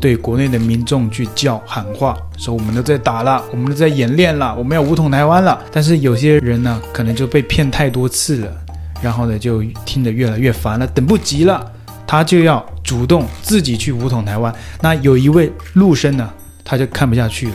对国内的民众去叫喊话，说我们都在打了，我们都在演练了，我们要武统台湾了。但是有些人呢，可能就被骗太多次了，然后呢，就听得越来越烦了，等不及了，他就要主动自己去武统台湾。那有一位陆生呢，他就看不下去了，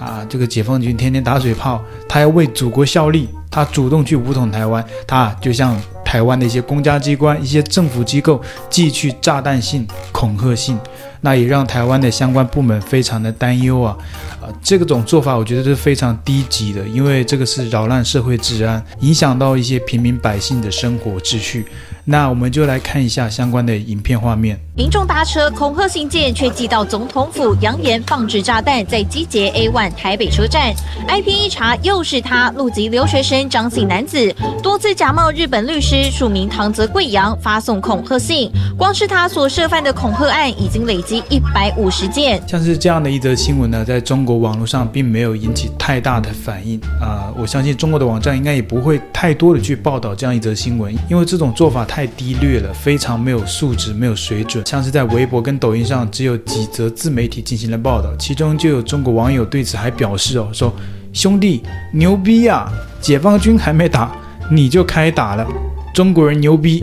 啊，这个解放军天天打水炮，他要为祖国效力，他主动去武统台湾，他就像。台湾的一些公家机关、一些政府机构寄去炸弹信、恐吓信，那也让台湾的相关部门非常的担忧啊！啊，这个种做法我觉得是非常低级的，因为这个是扰乱社会治安，影响到一些平民百姓的生活秩序。那我们就来看一下相关的影片画面。民众搭车恐吓信件，却寄到总统府，扬言放置炸弹在集结 A1 台北车站。IP 一查，又是他，陆籍留学生张姓男子，多次假冒日本律师，署名唐泽贵阳，发送恐吓信。光是他所涉犯的恐吓案，已经累积一百五十件。像是这样的一则新闻呢，在中国网络上并没有引起太大的反应啊、呃。我相信中国的网站应该也不会太多的去报道这样一则新闻，因为这种做法。太低劣了，非常没有素质，没有水准。像是在微博跟抖音上，只有几则自媒体进行了报道，其中就有中国网友对此还表示哦，说兄弟牛逼呀，解放军还没打你就开打了，中国人牛逼。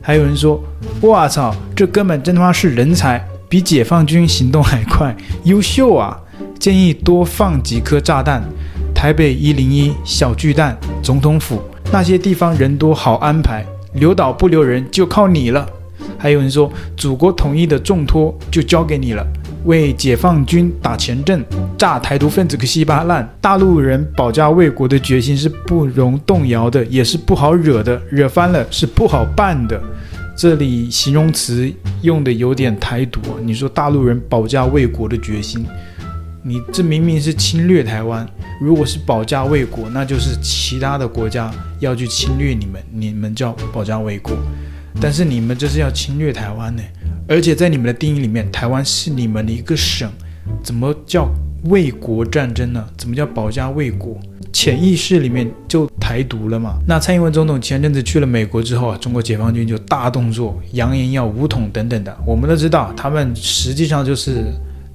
还有人说，我操，这根本真他妈是人才，比解放军行动还快，优秀啊！建议多放几颗炸弹，台北一零一小巨蛋、总统府那些地方人多好安排。留岛不留人，就靠你了。还有人说，祖国统一的重托就交给你了，为解放军打前阵，炸台独分子个稀巴烂。大陆人保家卫国的决心是不容动摇的，也是不好惹的，惹翻了是不好办的。这里形容词用的有点台独，你说大陆人保家卫国的决心，你这明明是侵略台湾。如果是保家卫国，那就是其他的国家要去侵略你们，你们叫保家卫国。但是你们这是要侵略台湾呢，而且在你们的定义里面，台湾是你们的一个省，怎么叫卫国战争呢？怎么叫保家卫国？潜意识里面就台独了嘛。那蔡英文总统前阵子去了美国之后啊，中国解放军就大动作，扬言要武统等等的。我们都知道，他们实际上就是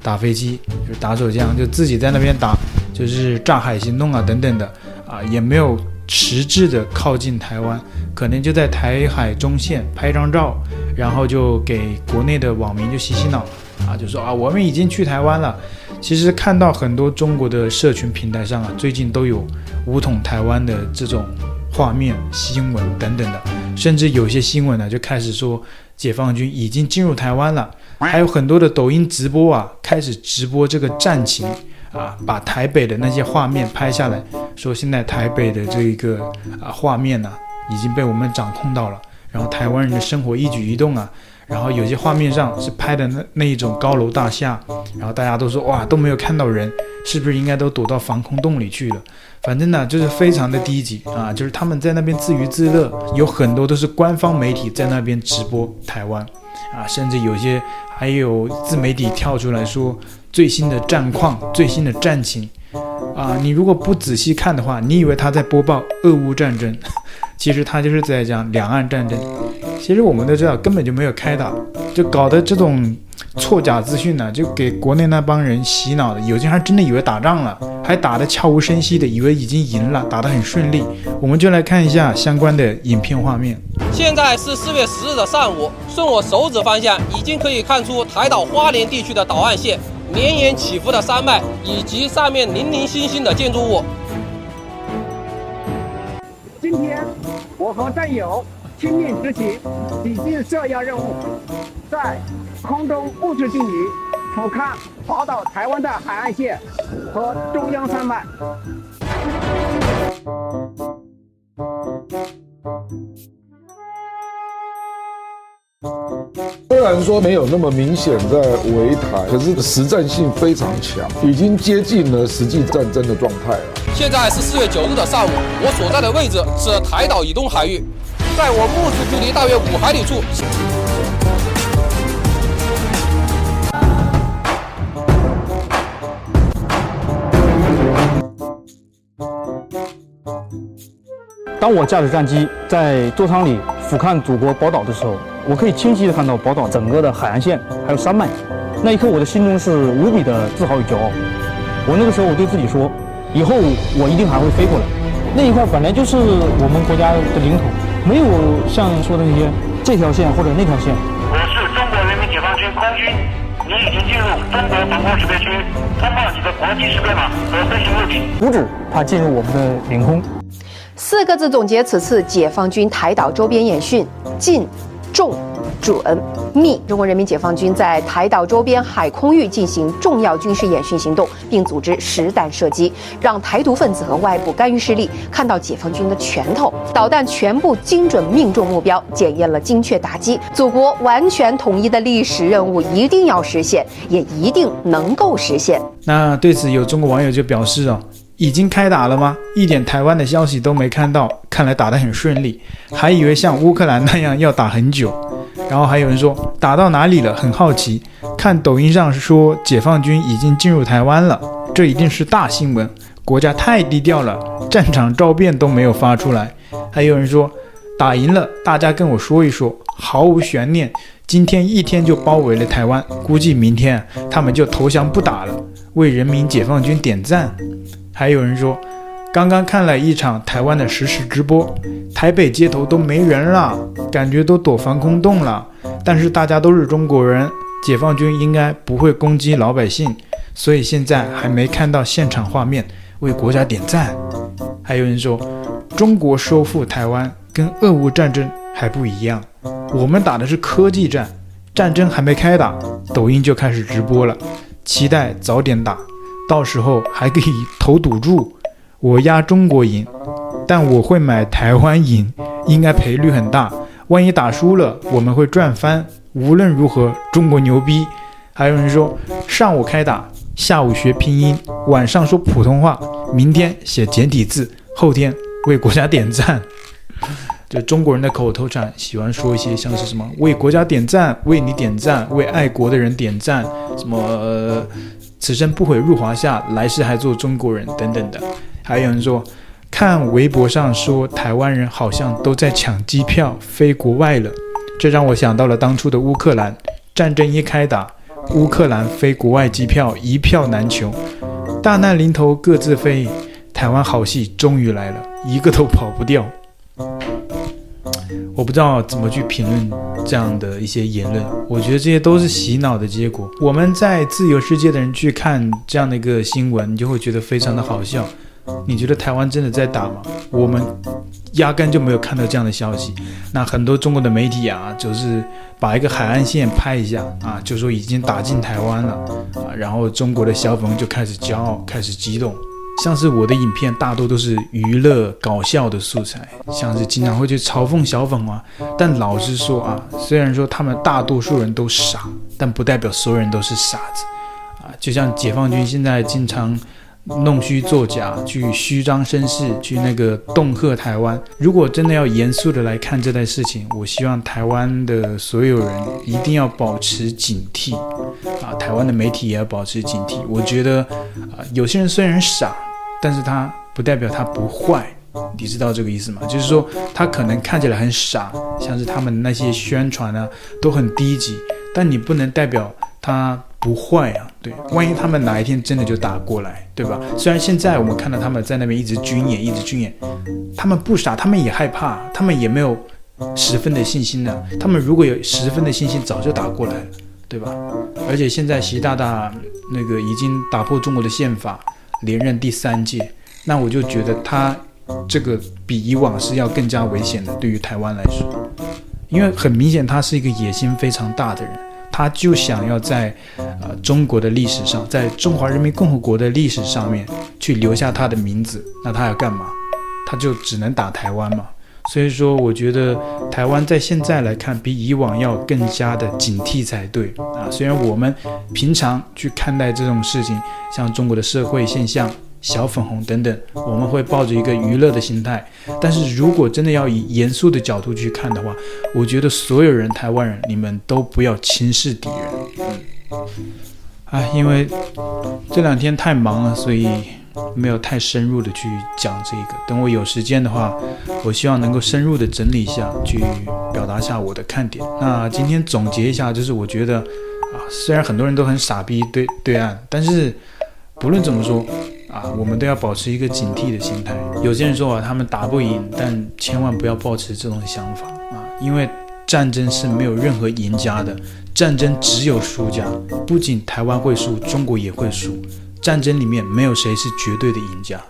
打飞机，就是打手枪，就自己在那边打。就是炸海行动啊，等等的啊，也没有实质的靠近台湾，可能就在台海中线拍张照，然后就给国内的网民就洗洗脑啊，就说啊，我们已经去台湾了。其实看到很多中国的社群平台上啊，最近都有武统台湾的这种画面、新闻等等的，甚至有些新闻呢就开始说解放军已经进入台湾了，还有很多的抖音直播啊，开始直播这个战情。啊，把台北的那些画面拍下来，说现在台北的这一个啊画面呢、已经被我们掌控到了。然后台湾人的生活一举一动啊，然后有些画面上是拍的那那一种高楼大厦，然后大家都说哇都没有看到人，是不是应该都躲到防空洞里去了？反正呢就是非常的低级啊，就是他们在那边自娱自乐，有很多都是官方媒体在那边直播台湾啊，甚至有些还有自媒体跳出来说。最新的战况，最新的战情，啊，你如果不仔细看的话，你以为他在播报俄乌战争，其实他就是在讲两岸战争。其实我们都知道，根本就没有开打，就搞得这种错假资讯呢，就给国内那帮人洗脑的。有些还真的以为打仗了，还打得悄无声息的，以为已经赢了，打得很顺利。我们就来看一下相关的影片画面。现在是四月十日的上午，顺我手指方向，已经可以看出台岛花莲地区的岛岸线。绵延起伏的山脉，以及上面零零星星的建筑物。今天，我和战友亲命执行抵近射压任务，在空中物质定位俯瞰宝岛台湾的海岸线和中央山脉。虽然说没有那么明显在围台，可是实战性非常强，已经接近了实际战争的状态了。现在是四月九日的上午，我所在的位置是台岛以东海域，在我目视距离大约五海里处。当我驾驶战机在座舱里俯瞰祖国宝岛的时候，我可以清晰地看到宝岛整个的海岸线，还有山脉，那一刻我的心中是无比的自豪与骄傲。我那个时候我对自己说，以后我一定还会飞过来。那一块本来就是我们国家的领土，没有像说的那些这条线或者那条线。我是中国人民解放军空军，你已经进入中国防空识别区，通报你的国际识别码和飞行物品，阻止它进入我们的领空。四个字总结此次解放军台岛周边演训：近、重、准、密。中国人民解放军在台岛周边海空域进行重要军事演训行动，并组织实弹射击，让台独分子和外部干预势力看到解放军的拳头。导弹全部精准命中目标，检验了精确打击。祖国完全统一的历史任务一定要实现，也一定能够实现。那对此，有中国网友就表示哦。已经开打了吗？一点台湾的消息都没看到，看来打得很顺利，还以为像乌克兰那样要打很久。然后还有人说打到哪里了？很好奇。看抖音上说解放军已经进入台湾了，这一定是大新闻。国家太低调了，战场照片都没有发出来。还有人说打赢了，大家跟我说一说，毫无悬念，今天一天就包围了台湾，估计明天他们就投降不打了，为人民解放军点赞。还有人说，刚刚看了一场台湾的实时直播，台北街头都没人了，感觉都躲防空洞了。但是大家都是中国人，解放军应该不会攻击老百姓，所以现在还没看到现场画面，为国家点赞。还有人说，中国收复台湾跟俄乌战争还不一样，我们打的是科技战，战争还没开打，抖音就开始直播了，期待早点打。到时候还可以投赌注，我押中国赢，但我会买台湾赢，应该赔率很大。万一打输了，我们会赚翻。无论如何，中国牛逼。还有人说，上午开打，下午学拼音，晚上说普通话，明天写简体字，后天为国家点赞。就中国人的口头禅，喜欢说一些像是什么为国家点赞，为你点赞，为爱国的人点赞，什么。此生不悔入华夏，来世还做中国人等等的。还有人说，看微博上说台湾人好像都在抢机票飞国外了，这让我想到了当初的乌克兰战争一开打，乌克兰飞国外机票一票难求，大难临头各自飞，台湾好戏终于来了，一个都跑不掉。我不知道怎么去评论这样的一些言论，我觉得这些都是洗脑的结果。我们在自由世界的人去看这样的一个新闻，你就会觉得非常的好笑。你觉得台湾真的在打吗？我们压根就没有看到这样的消息。那很多中国的媒体啊，就是把一个海岸线拍一下啊，就说已经打进台湾了啊，然后中国的小粉就开始骄傲，开始激动。像是我的影片大多都是娱乐搞笑的素材，像是经常会去嘲讽小粉啊。但老实说啊，虽然说他们大多数人都傻，但不代表所有人都是傻子啊。就像解放军现在经常弄虚作假，去虚张声势，去那个恫吓台湾。如果真的要严肃的来看这件事情，我希望台湾的所有人一定要保持警惕啊，台湾的媒体也要保持警惕。我觉得啊，有些人虽然傻。但是他不代表他不坏，你知道这个意思吗？就是说他可能看起来很傻，像是他们那些宣传啊都很低级，但你不能代表他不坏啊。对，万一他们哪一天真的就打过来，对吧？虽然现在我们看到他们在那边一直军演，一直军演，他们不傻，他们也害怕，他们也没有十分的信心呢。他们如果有十分的信心，早就打过来了，对吧？而且现在习大大那个已经打破中国的宪法。连任第三届，那我就觉得他这个比以往是要更加危险的，对于台湾来说，因为很明显他是一个野心非常大的人，他就想要在呃中国的历史上，在中华人民共和国的历史上面去留下他的名字，那他要干嘛？他就只能打台湾嘛。所以说，我觉得台湾在现在来看，比以往要更加的警惕才对啊。虽然我们平常去看待这种事情，像中国的社会现象、小粉红等等，我们会抱着一个娱乐的心态。但是如果真的要以严肃的角度去看的话，我觉得所有人，台湾人，你们都不要轻视敌人。嗯，啊，因为这两天太忙了，所以。没有太深入的去讲这个，等我有时间的话，我希望能够深入的整理一下，去表达一下我的看点。那今天总结一下，就是我觉得，啊，虽然很多人都很傻逼对对岸，但是不论怎么说啊，我们都要保持一个警惕的心态。有些人说啊，他们打不赢，但千万不要抱持这种想法啊，因为战争是没有任何赢家的，战争只有输家。不仅台湾会输，中国也会输。战争里面没有谁是绝对的赢家。